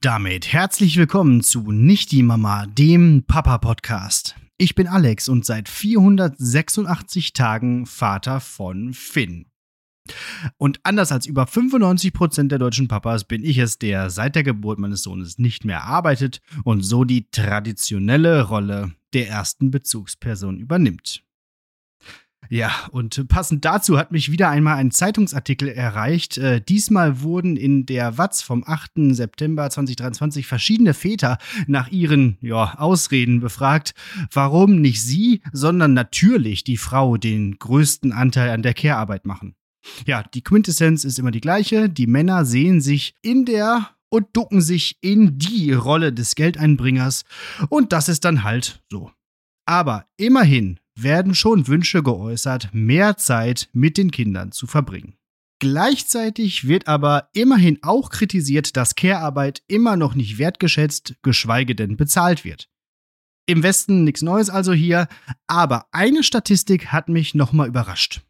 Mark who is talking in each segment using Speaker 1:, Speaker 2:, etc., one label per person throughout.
Speaker 1: damit herzlich willkommen zu Nicht die Mama, dem Papa-Podcast. Ich bin Alex und seit 486 Tagen Vater von Finn. Und anders als über 95% der deutschen Papas bin ich es, der seit der Geburt meines Sohnes nicht mehr arbeitet und so die traditionelle Rolle der ersten Bezugsperson übernimmt. Ja, und passend dazu hat mich wieder einmal ein Zeitungsartikel erreicht. Äh, diesmal wurden in der Watz vom 8. September 2023 verschiedene Väter nach ihren ja, Ausreden befragt, warum nicht sie, sondern natürlich die Frau den größten Anteil an der Care-Arbeit machen. Ja, die Quintessenz ist immer die gleiche. Die Männer sehen sich in der und ducken sich in die Rolle des Geldeinbringers und das ist dann halt so. Aber immerhin werden schon Wünsche geäußert, mehr Zeit mit den Kindern zu verbringen. Gleichzeitig wird aber immerhin auch kritisiert, dass Care-Arbeit immer noch nicht wertgeschätzt, geschweige denn bezahlt wird. Im Westen nichts Neues also hier, aber eine Statistik hat mich nochmal überrascht.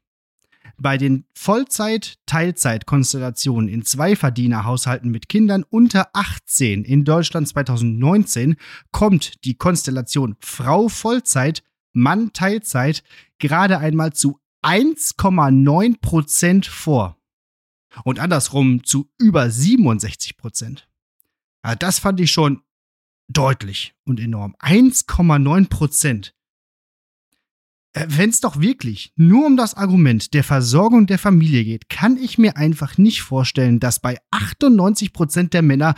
Speaker 1: Bei den Vollzeit-Teilzeit-Konstellationen in Zweiverdienerhaushalten mit Kindern unter 18 in Deutschland 2019 kommt die Konstellation Frau Vollzeit Mann Teilzeit gerade einmal zu 1,9 Prozent vor. Und andersrum zu über 67 Prozent. Das fand ich schon deutlich und enorm. 1,9 Prozent. Äh, Wenn es doch wirklich nur um das Argument der Versorgung der Familie geht, kann ich mir einfach nicht vorstellen, dass bei 98 Prozent der Männer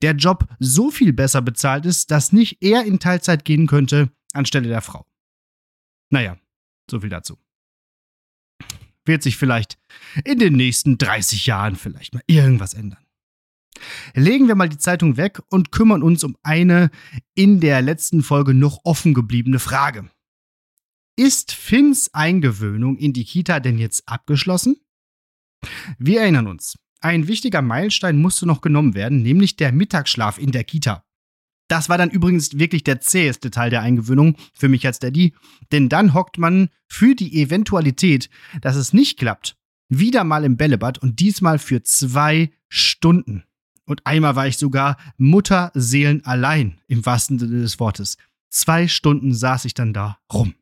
Speaker 1: der Job so viel besser bezahlt ist, dass nicht er in Teilzeit gehen könnte anstelle der Frau. Naja, so viel dazu. Wird sich vielleicht in den nächsten 30 Jahren vielleicht mal irgendwas ändern. Legen wir mal die Zeitung weg und kümmern uns um eine in der letzten Folge noch offen gebliebene Frage. Ist Finns Eingewöhnung in die Kita denn jetzt abgeschlossen? Wir erinnern uns, ein wichtiger Meilenstein musste noch genommen werden, nämlich der Mittagsschlaf in der Kita. Das war dann übrigens wirklich der zäheste Teil der Eingewöhnung für mich als Daddy, denn dann hockt man für die Eventualität, dass es nicht klappt, wieder mal im Bällebad und diesmal für zwei Stunden. Und einmal war ich sogar Mutterseelen allein, im wahrsten Sinne des Wortes. Zwei Stunden saß ich dann da rum.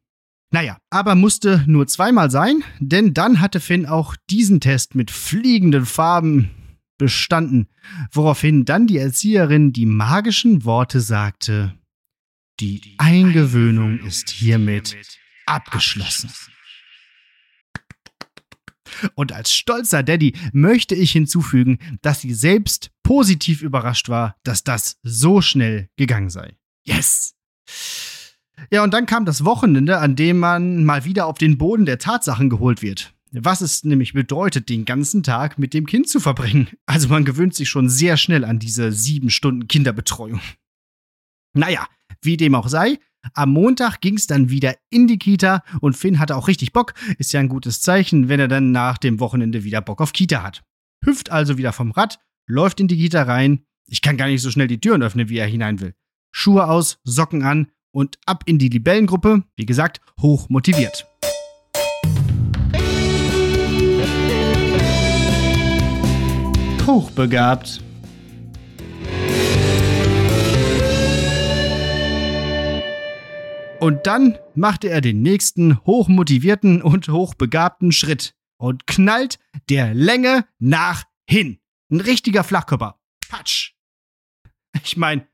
Speaker 1: Naja, aber musste nur zweimal sein, denn dann hatte Finn auch diesen Test mit fliegenden Farben bestanden, woraufhin dann die Erzieherin die magischen Worte sagte, die Eingewöhnung ist hiermit abgeschlossen. Und als stolzer Daddy möchte ich hinzufügen, dass sie selbst positiv überrascht war, dass das so schnell gegangen sei. Yes! Ja, und dann kam das Wochenende, an dem man mal wieder auf den Boden der Tatsachen geholt wird. Was es nämlich bedeutet, den ganzen Tag mit dem Kind zu verbringen. Also man gewöhnt sich schon sehr schnell an diese sieben Stunden Kinderbetreuung. Naja, wie dem auch sei, am Montag ging es dann wieder in die Kita und Finn hatte auch richtig Bock. Ist ja ein gutes Zeichen, wenn er dann nach dem Wochenende wieder Bock auf Kita hat. Hüpft also wieder vom Rad, läuft in die Kita rein. Ich kann gar nicht so schnell die Türen öffnen, wie er hinein will. Schuhe aus, Socken an und ab in die Libellengruppe. Wie gesagt, hoch motiviert. Hochbegabt. Und dann machte er den nächsten hochmotivierten und hochbegabten Schritt und knallt der Länge nach hin. Ein richtiger Flachkörper. Patsch. Ich meine,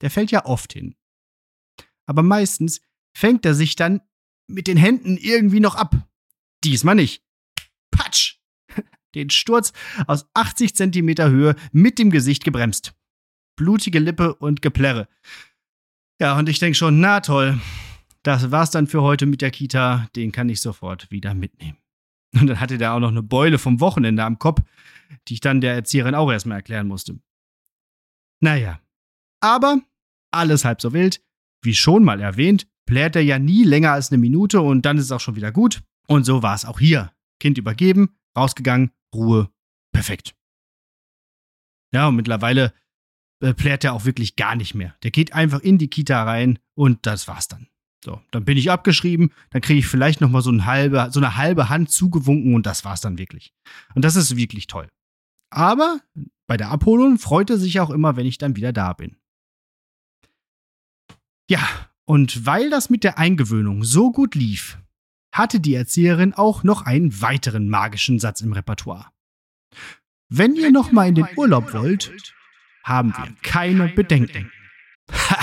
Speaker 1: der fällt ja oft hin. Aber meistens fängt er sich dann mit den Händen irgendwie noch ab. Diesmal nicht. Patsch. Den Sturz aus 80 Zentimeter Höhe mit dem Gesicht gebremst. Blutige Lippe und Geplärre. Ja, und ich denke schon, na toll, das war's dann für heute mit der Kita, den kann ich sofort wieder mitnehmen. Und dann hatte der auch noch eine Beule vom Wochenende am Kopf, die ich dann der Erzieherin auch erstmal erklären musste. Naja, aber alles halb so wild. wie schon mal erwähnt, plärt er ja nie länger als eine Minute und dann ist es auch schon wieder gut. Und so war es auch hier. Kind übergeben, rausgegangen, Ruhe, perfekt. Ja, und mittlerweile äh, plärt er auch wirklich gar nicht mehr. Der geht einfach in die Kita rein und das war's dann. So, dann bin ich abgeschrieben, dann kriege ich vielleicht noch mal so, ein so eine halbe Hand zugewunken und das war's dann wirklich. Und das ist wirklich toll. Aber bei der Abholung freut er sich auch immer, wenn ich dann wieder da bin. Ja, und weil das mit der Eingewöhnung so gut lief, hatte die Erzieherin auch noch einen weiteren magischen Satz im Repertoire. Wenn ihr noch mal in den Urlaub wollt, haben wir keine Bedenken.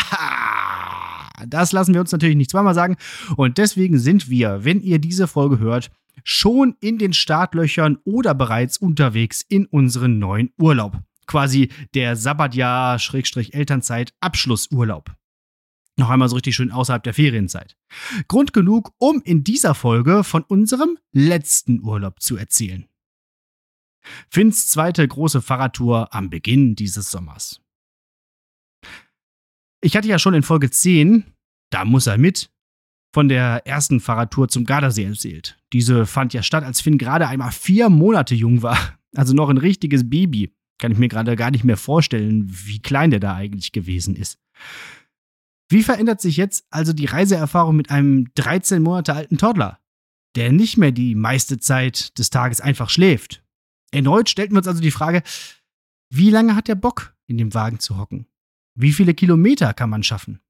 Speaker 1: das lassen wir uns natürlich nicht zweimal sagen. Und deswegen sind wir, wenn ihr diese Folge hört, schon in den Startlöchern oder bereits unterwegs in unseren neuen Urlaub. Quasi der Sabbatjahr-Elternzeit-Abschlussurlaub. Noch einmal so richtig schön außerhalb der Ferienzeit. Grund genug, um in dieser Folge von unserem letzten Urlaub zu erzählen. Finns zweite große Fahrradtour am Beginn dieses Sommers. Ich hatte ja schon in Folge 10, da muss er mit, von der ersten Fahrradtour zum Gardasee erzählt. Diese fand ja statt, als Finn gerade einmal vier Monate jung war. Also noch ein richtiges Baby. Kann ich mir gerade gar nicht mehr vorstellen, wie klein der da eigentlich gewesen ist. Wie verändert sich jetzt also die Reiseerfahrung mit einem 13 Monate alten Toddler, der nicht mehr die meiste Zeit des Tages einfach schläft? Erneut stellten wir uns also die Frage, wie lange hat der Bock, in dem Wagen zu hocken? Wie viele Kilometer kann man schaffen?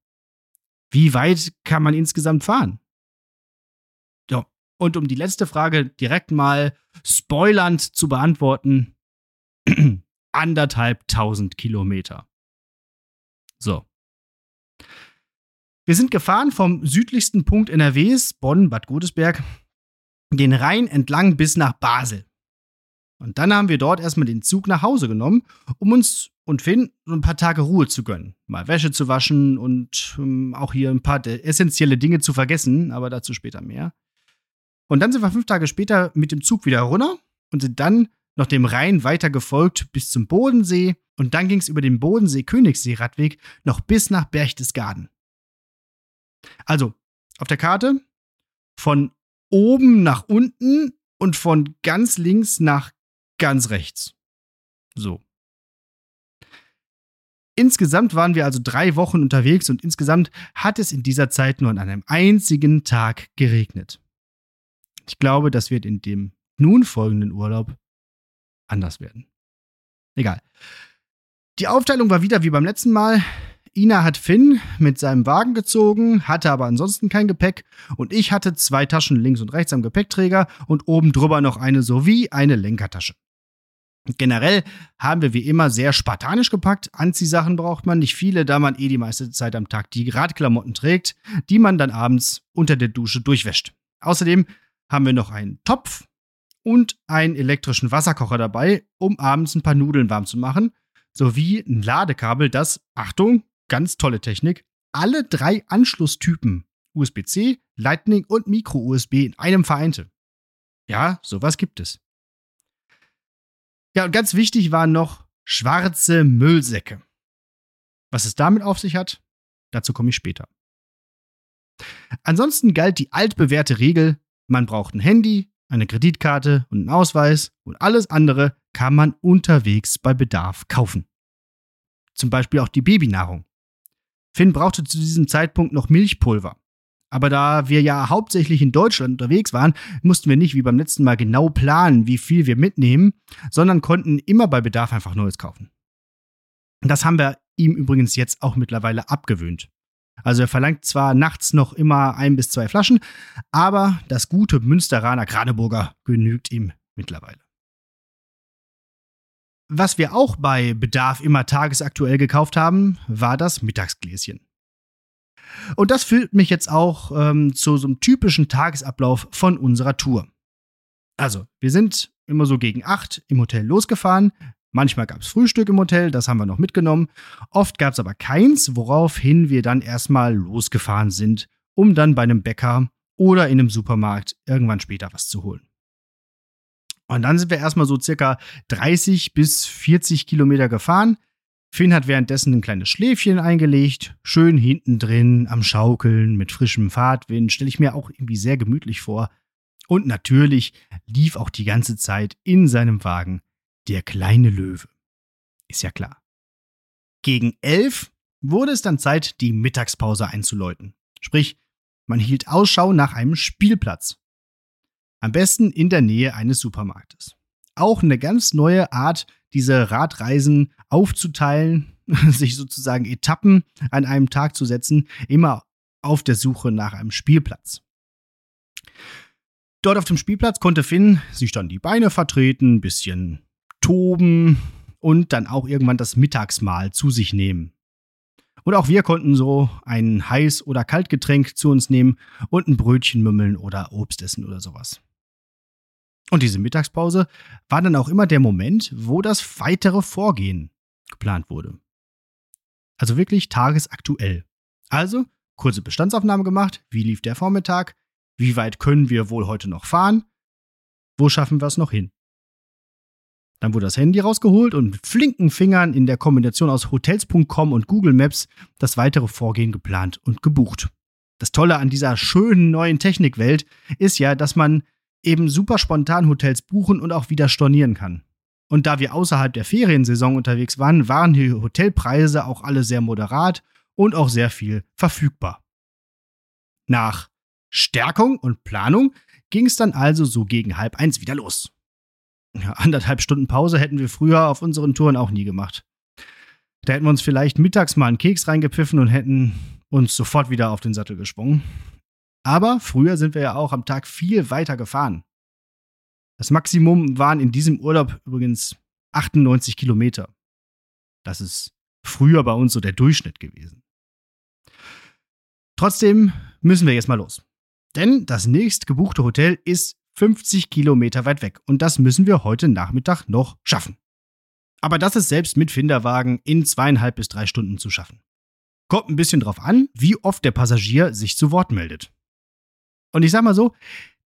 Speaker 1: Wie weit kann man insgesamt fahren? Ja, und um die letzte Frage direkt mal spoilernd zu beantworten, anderthalb tausend Kilometer. So. Wir sind gefahren vom südlichsten Punkt NRWs, Bonn, Bad Godesberg, den Rhein entlang bis nach Basel. Und dann haben wir dort erstmal den Zug nach Hause genommen, um uns und Finn so ein paar Tage Ruhe zu gönnen. Mal Wäsche zu waschen und ähm, auch hier ein paar essentielle Dinge zu vergessen, aber dazu später mehr. Und dann sind wir fünf Tage später mit dem Zug wieder runter und sind dann noch dem Rhein weiter gefolgt bis zum Bodensee. Und dann ging es über den Bodensee-Königssee-Radweg noch bis nach Berchtesgaden. Also, auf der Karte von oben nach unten und von ganz links nach ganz rechts. So. Insgesamt waren wir also drei Wochen unterwegs und insgesamt hat es in dieser Zeit nur an einem einzigen Tag geregnet. Ich glaube, das wird in dem nun folgenden Urlaub anders werden. Egal. Die Aufteilung war wieder wie beim letzten Mal. Ina hat Finn mit seinem Wagen gezogen, hatte aber ansonsten kein Gepäck und ich hatte zwei Taschen links und rechts am Gepäckträger und oben drüber noch eine sowie eine Lenkertasche. Generell haben wir wie immer sehr spartanisch gepackt. Anziehsachen braucht man nicht viele, da man eh die meiste Zeit am Tag die Radklamotten trägt, die man dann abends unter der Dusche durchwäscht. Außerdem haben wir noch einen Topf und einen elektrischen Wasserkocher dabei, um abends ein paar Nudeln warm zu machen, sowie ein Ladekabel, das, Achtung, ganz tolle Technik, alle drei Anschlusstypen USB-C, Lightning und Micro-USB in einem vereinte. Ja, sowas gibt es. Ja, und ganz wichtig waren noch schwarze Müllsäcke. Was es damit auf sich hat, dazu komme ich später. Ansonsten galt die altbewährte Regel, man braucht ein Handy, eine Kreditkarte und einen Ausweis und alles andere kann man unterwegs bei Bedarf kaufen. Zum Beispiel auch die Babynahrung. Finn brauchte zu diesem Zeitpunkt noch Milchpulver. Aber da wir ja hauptsächlich in Deutschland unterwegs waren, mussten wir nicht wie beim letzten Mal genau planen, wie viel wir mitnehmen, sondern konnten immer bei Bedarf einfach Neues kaufen. Das haben wir ihm übrigens jetzt auch mittlerweile abgewöhnt. Also er verlangt zwar nachts noch immer ein bis zwei Flaschen, aber das gute Münsteraner Kraneburger genügt ihm mittlerweile. Was wir auch bei Bedarf immer tagesaktuell gekauft haben, war das Mittagsgläschen. Und das führt mich jetzt auch ähm, zu so einem typischen Tagesablauf von unserer Tour. Also, wir sind immer so gegen acht im Hotel losgefahren. Manchmal gab es Frühstück im Hotel, das haben wir noch mitgenommen. Oft gab es aber keins, woraufhin wir dann erstmal losgefahren sind, um dann bei einem Bäcker oder in einem Supermarkt irgendwann später was zu holen. Und dann sind wir erstmal so circa 30 bis 40 Kilometer gefahren. Finn hat währenddessen ein kleines Schläfchen eingelegt, schön hinten drin am Schaukeln mit frischem Fahrtwind, stelle ich mir auch irgendwie sehr gemütlich vor. Und natürlich lief auch die ganze Zeit in seinem Wagen der kleine Löwe. Ist ja klar. Gegen elf wurde es dann Zeit, die Mittagspause einzuläuten. Sprich, man hielt Ausschau nach einem Spielplatz. Am besten in der Nähe eines Supermarktes. Auch eine ganz neue Art, diese Radreisen aufzuteilen, sich sozusagen Etappen an einem Tag zu setzen, immer auf der Suche nach einem Spielplatz. Dort auf dem Spielplatz konnte Finn sich dann die Beine vertreten, ein bisschen toben und dann auch irgendwann das Mittagsmahl zu sich nehmen. Und auch wir konnten so ein Heiß- oder Kaltgetränk zu uns nehmen und ein Brötchen mümmeln oder Obst essen oder sowas. Und diese Mittagspause war dann auch immer der Moment, wo das weitere Vorgehen geplant wurde. Also wirklich tagesaktuell. Also kurze Bestandsaufnahme gemacht, wie lief der Vormittag, wie weit können wir wohl heute noch fahren, wo schaffen wir es noch hin. Dann wurde das Handy rausgeholt und mit flinken Fingern in der Kombination aus Hotels.com und Google Maps das weitere Vorgehen geplant und gebucht. Das Tolle an dieser schönen neuen Technikwelt ist ja, dass man eben super spontan Hotels buchen und auch wieder stornieren kann. Und da wir außerhalb der Feriensaison unterwegs waren, waren die Hotelpreise auch alle sehr moderat und auch sehr viel verfügbar. Nach Stärkung und Planung ging es dann also so gegen halb eins wieder los. Anderthalb Stunden Pause hätten wir früher auf unseren Touren auch nie gemacht. Da hätten wir uns vielleicht mittags mal einen Keks reingepfiffen und hätten uns sofort wieder auf den Sattel gesprungen. Aber früher sind wir ja auch am Tag viel weiter gefahren. Das Maximum waren in diesem Urlaub übrigens 98 Kilometer. Das ist früher bei uns so der Durchschnitt gewesen. Trotzdem müssen wir jetzt mal los. Denn das nächst gebuchte Hotel ist 50 Kilometer weit weg und das müssen wir heute Nachmittag noch schaffen. Aber das ist selbst mit Finderwagen in zweieinhalb bis drei Stunden zu schaffen. Kommt ein bisschen drauf an, wie oft der Passagier sich zu Wort meldet. Und ich sag mal so,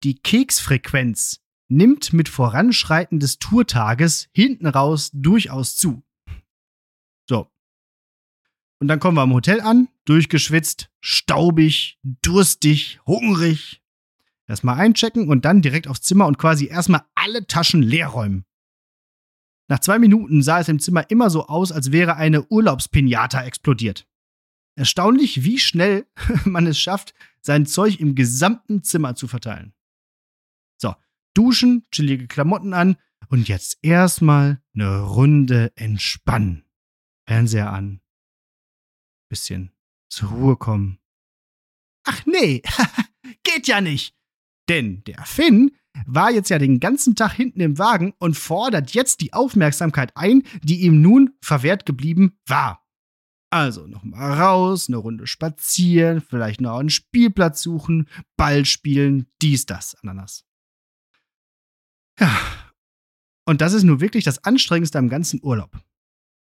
Speaker 1: die Keksfrequenz nimmt mit Voranschreiten des Tourtages hinten raus durchaus zu. So. Und dann kommen wir am Hotel an, durchgeschwitzt, staubig, durstig, hungrig. Erstmal einchecken und dann direkt aufs Zimmer und quasi erstmal alle Taschen leer räumen. Nach zwei Minuten sah es im Zimmer immer so aus, als wäre eine Urlaubspinata explodiert. Erstaunlich, wie schnell man es schafft, sein Zeug im gesamten Zimmer zu verteilen. So, duschen, chillige Klamotten an und jetzt erstmal eine Runde entspannen. Fernseher an. Bisschen zur Ruhe kommen. Ach nee, geht ja nicht. Denn der Finn war jetzt ja den ganzen Tag hinten im Wagen und fordert jetzt die Aufmerksamkeit ein, die ihm nun verwehrt geblieben war. Also nochmal raus, eine Runde spazieren, vielleicht noch einen Spielplatz suchen, Ball spielen, dies, das, Ananas. Ja. Und das ist nur wirklich das Anstrengendste am ganzen Urlaub.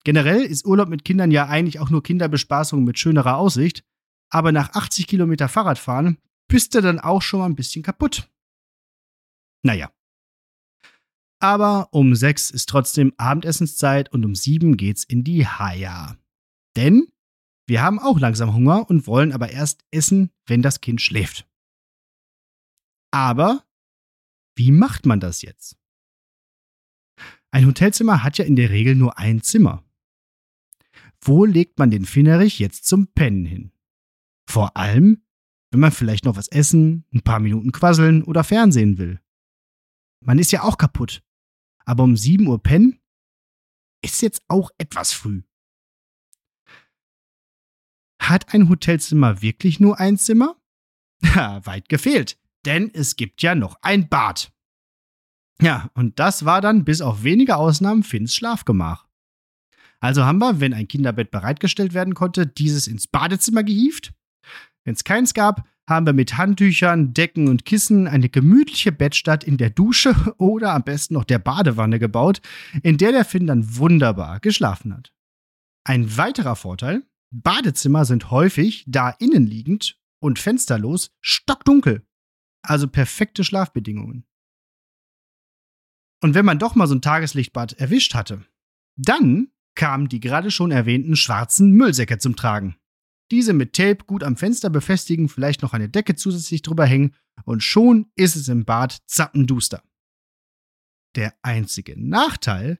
Speaker 1: Generell ist Urlaub mit Kindern ja eigentlich auch nur Kinderbespaßung mit schönerer Aussicht, aber nach 80 Kilometer Fahrradfahren bist du dann auch schon mal ein bisschen kaputt. Naja. Aber um sechs ist trotzdem Abendessenszeit und um sieben geht's in die Haia. Denn wir haben auch langsam Hunger und wollen aber erst essen, wenn das Kind schläft. Aber wie macht man das jetzt? Ein Hotelzimmer hat ja in der Regel nur ein Zimmer. Wo legt man den Finnerich jetzt zum Pennen hin? Vor allem, wenn man vielleicht noch was essen, ein paar Minuten quasseln oder Fernsehen will. Man ist ja auch kaputt. Aber um 7 Uhr pennen ist jetzt auch etwas früh. Hat ein Hotelzimmer wirklich nur ein Zimmer? Ja, weit gefehlt, denn es gibt ja noch ein Bad. Ja, und das war dann bis auf wenige Ausnahmen Finns Schlafgemach. Also haben wir, wenn ein Kinderbett bereitgestellt werden konnte, dieses ins Badezimmer gehievt. Wenn es keins gab, haben wir mit Handtüchern, Decken und Kissen eine gemütliche Bettstatt in der Dusche oder am besten noch der Badewanne gebaut, in der der Finn dann wunderbar geschlafen hat. Ein weiterer Vorteil, Badezimmer sind häufig, da innenliegend und fensterlos, stockdunkel. Also perfekte Schlafbedingungen. Und wenn man doch mal so ein Tageslichtbad erwischt hatte, dann kamen die gerade schon erwähnten schwarzen Müllsäcke zum Tragen. Diese mit Tape gut am Fenster befestigen, vielleicht noch eine Decke zusätzlich drüber hängen und schon ist es im Bad zappenduster. Der einzige Nachteil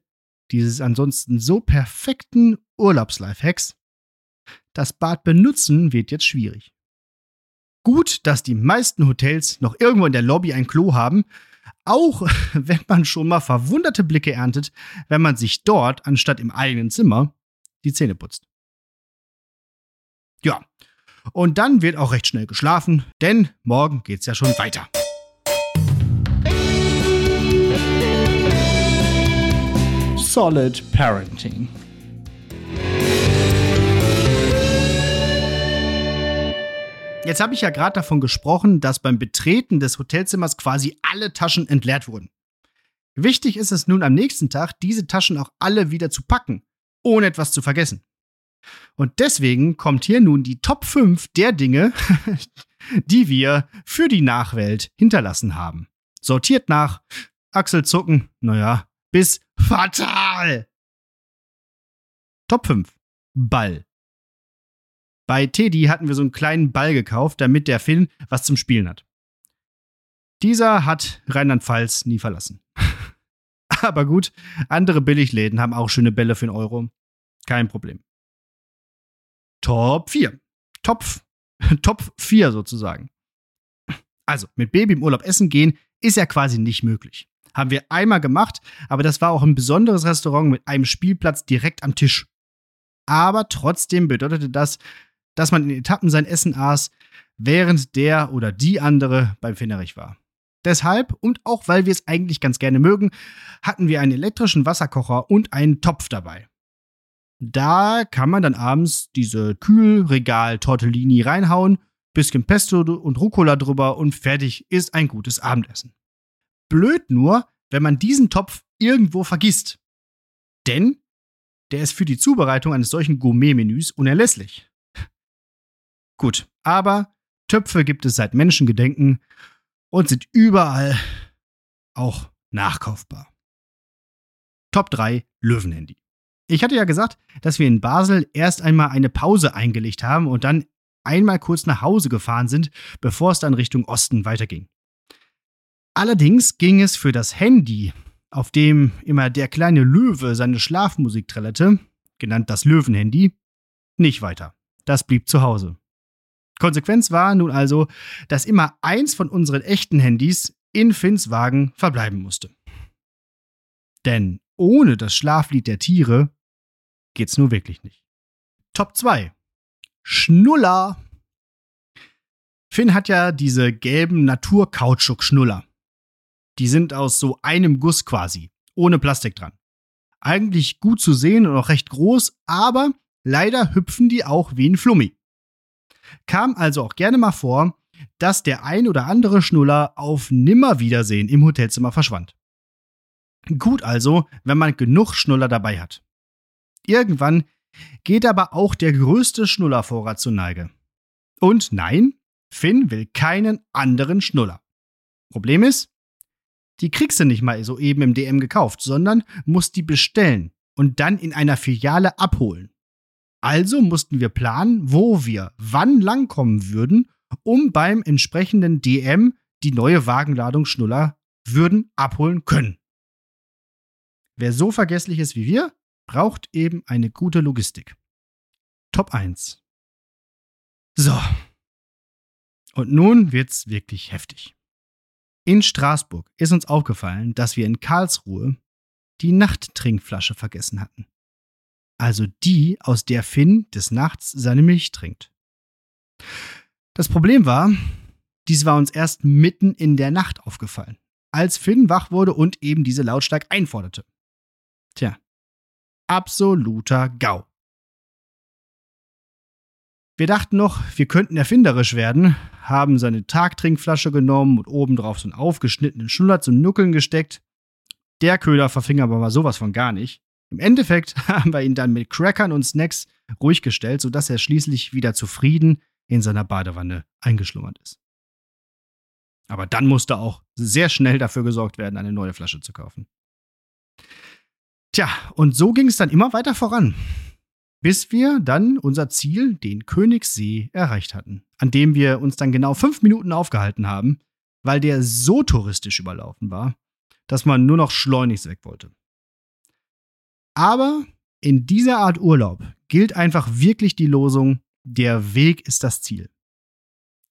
Speaker 1: dieses ansonsten so perfekten Urlaubslifehacks, das Bad benutzen wird jetzt schwierig. Gut, dass die meisten Hotels noch irgendwo in der Lobby ein Klo haben, auch wenn man schon mal verwunderte Blicke erntet, wenn man sich dort, anstatt im eigenen Zimmer, die Zähne putzt. Ja, und dann wird auch recht schnell geschlafen, denn morgen geht's ja schon weiter.
Speaker 2: Solid Parenting.
Speaker 1: Jetzt habe ich ja gerade davon gesprochen, dass beim Betreten des Hotelzimmers quasi alle Taschen entleert wurden. Wichtig ist es nun am nächsten Tag, diese Taschen auch alle wieder zu packen, ohne etwas zu vergessen. Und deswegen kommt hier nun die Top 5 der Dinge, die wir für die Nachwelt hinterlassen haben. Sortiert nach Achselzucken, naja, bis fatal. Top 5. Ball. Bei Teddy hatten wir so einen kleinen Ball gekauft, damit der Finn was zum Spielen hat. Dieser hat Rheinland-Pfalz nie verlassen. Aber gut, andere Billigläden haben auch schöne Bälle für einen Euro. Kein Problem. Top 4. Top, Top 4 sozusagen. Also, mit Baby im Urlaub essen gehen ist ja quasi nicht möglich. Haben wir einmal gemacht, aber das war auch ein besonderes Restaurant mit einem Spielplatz direkt am Tisch. Aber trotzdem bedeutete das, dass man in Etappen sein Essen aß, während der oder die andere beim Finnerich war. Deshalb und auch weil wir es eigentlich ganz gerne mögen, hatten wir einen elektrischen Wasserkocher und einen Topf dabei. Da kann man dann abends diese Kühlregal-Tortellini reinhauen, bisschen Pesto und Rucola drüber und fertig ist ein gutes Abendessen. Blöd nur, wenn man diesen Topf irgendwo vergisst. Denn der ist für die Zubereitung eines solchen Gourmet-Menüs unerlässlich. Gut, aber Töpfe gibt es seit Menschengedenken und sind überall auch nachkaufbar. Top 3 Löwenhandy. Ich hatte ja gesagt, dass wir in Basel erst einmal eine Pause eingelegt haben und dann einmal kurz nach Hause gefahren sind, bevor es dann Richtung Osten weiterging. Allerdings ging es für das Handy, auf dem immer der kleine Löwe seine Schlafmusik trällerte, genannt das Löwenhandy, nicht weiter. Das blieb zu Hause. Konsequenz war nun also, dass immer eins von unseren echten Handys in Finns Wagen verbleiben musste. Denn ohne das Schlaflied der Tiere geht's nur wirklich nicht. Top 2. Schnuller. Finn hat ja diese gelben Naturkautschuk-Schnuller. Die sind aus so einem Guss quasi, ohne Plastik dran. Eigentlich gut zu sehen und auch recht groß, aber leider hüpfen die auch wie ein Flummi. Kam also auch gerne mal vor, dass der ein oder andere Schnuller auf Nimmerwiedersehen im Hotelzimmer verschwand. Gut also, wenn man genug Schnuller dabei hat. Irgendwann geht aber auch der größte Schnullervorrat zur Neige. Und nein, Finn will keinen anderen Schnuller. Problem ist, die kriegst du nicht mal so eben im DM gekauft, sondern musst die bestellen und dann in einer Filiale abholen. Also mussten wir planen, wo wir wann langkommen würden, um beim entsprechenden DM die neue Wagenladung Schnuller würden abholen können. Wer so vergesslich ist wie wir, braucht eben eine gute Logistik. Top 1. So. Und nun wird's wirklich heftig. In Straßburg ist uns aufgefallen, dass wir in Karlsruhe die Nachttrinkflasche vergessen hatten. Also die, aus der Finn des Nachts seine Milch trinkt. Das Problem war, dies war uns erst mitten in der Nacht aufgefallen, als Finn wach wurde und eben diese lautstark einforderte. Tja, absoluter GAU. Wir dachten noch, wir könnten erfinderisch werden, haben seine Tagtrinkflasche genommen und obendrauf so einen aufgeschnittenen Schnuller zum Nuckeln gesteckt. Der Köder verfing aber mal sowas von gar nicht. Im Endeffekt haben wir ihn dann mit Crackern und Snacks ruhig gestellt, sodass er schließlich wieder zufrieden in seiner Badewanne eingeschlummert ist. Aber dann musste auch sehr schnell dafür gesorgt werden, eine neue Flasche zu kaufen. Tja, und so ging es dann immer weiter voran, bis wir dann unser Ziel, den Königssee, erreicht hatten, an dem wir uns dann genau fünf Minuten aufgehalten haben, weil der so touristisch überlaufen war, dass man nur noch schleunigst weg wollte. Aber in dieser Art Urlaub gilt einfach wirklich die Losung, der Weg ist das Ziel.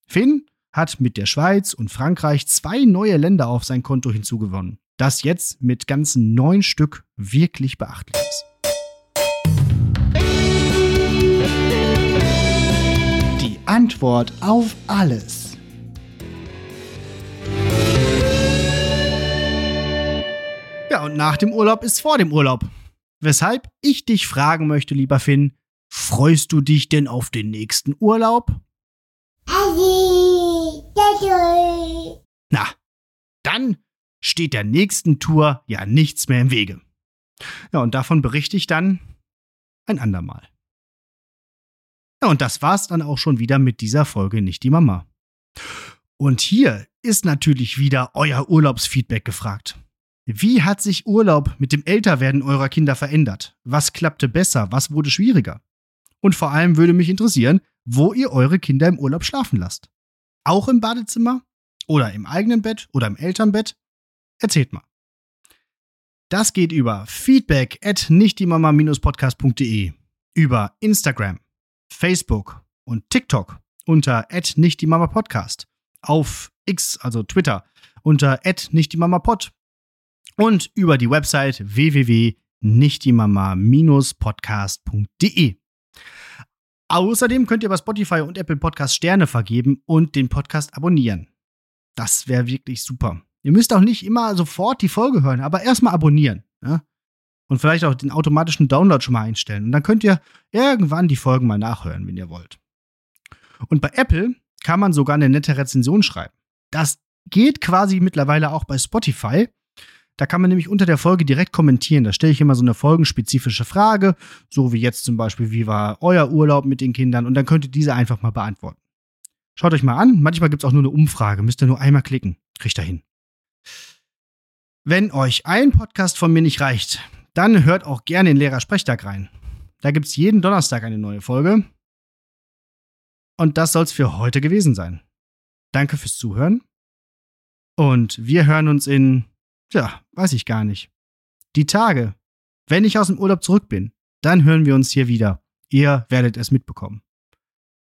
Speaker 1: Finn hat mit der Schweiz und Frankreich zwei neue Länder auf sein Konto hinzugewonnen, das jetzt mit ganzen neun Stück wirklich beachtlich ist.
Speaker 2: Die Antwort auf alles.
Speaker 1: Ja, und nach dem Urlaub ist vor dem Urlaub. Weshalb ich dich fragen möchte, lieber Finn, freust du dich denn auf den nächsten Urlaub? Na, dann steht der nächsten Tour ja nichts mehr im Wege. Ja, und davon berichte ich dann ein andermal. Ja, und das war's dann auch schon wieder mit dieser Folge Nicht die Mama. Und hier ist natürlich wieder euer Urlaubsfeedback gefragt. Wie hat sich Urlaub mit dem Älterwerden eurer Kinder verändert? Was klappte besser? Was wurde schwieriger? Und vor allem würde mich interessieren, wo ihr eure Kinder im Urlaub schlafen lasst. Auch im Badezimmer? Oder im eigenen Bett? Oder im Elternbett? Erzählt mal. Das geht über feedback at nichtdiemama-podcast.de, über Instagram, Facebook und TikTok unter at nichtdiemama-podcast, auf X, also Twitter, unter at nichtdiemama-pod und über die Website www.nichtdiemama-podcast.de. Außerdem könnt ihr bei Spotify und Apple Podcast Sterne vergeben und den Podcast abonnieren. Das wäre wirklich super. Ihr müsst auch nicht immer sofort die Folge hören, aber erstmal abonnieren. Ja? Und vielleicht auch den automatischen Download schon mal einstellen. Und dann könnt ihr irgendwann die Folgen mal nachhören, wenn ihr wollt. Und bei Apple kann man sogar eine nette Rezension schreiben. Das geht quasi mittlerweile auch bei Spotify. Da kann man nämlich unter der Folge direkt kommentieren. Da stelle ich immer so eine folgenspezifische Frage, so wie jetzt zum Beispiel, wie war euer Urlaub mit den Kindern? Und dann könnt ihr diese einfach mal beantworten. Schaut euch mal an. Manchmal gibt es auch nur eine Umfrage. Müsst ihr nur einmal klicken. Kriegt ihr hin. Wenn euch ein Podcast von mir nicht reicht, dann hört auch gerne in Lehrersprechtag rein. Da gibt es jeden Donnerstag eine neue Folge. Und das soll es für heute gewesen sein. Danke fürs Zuhören. Und wir hören uns in Tja, weiß ich gar nicht. Die Tage. Wenn ich aus dem Urlaub zurück bin, dann hören wir uns hier wieder. Ihr werdet es mitbekommen.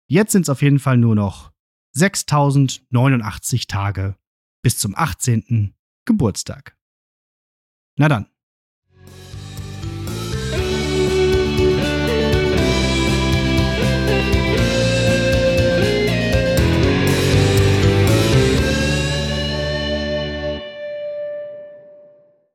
Speaker 1: Jetzt sind es auf jeden Fall nur noch 6089 Tage bis zum 18. Geburtstag. Na dann.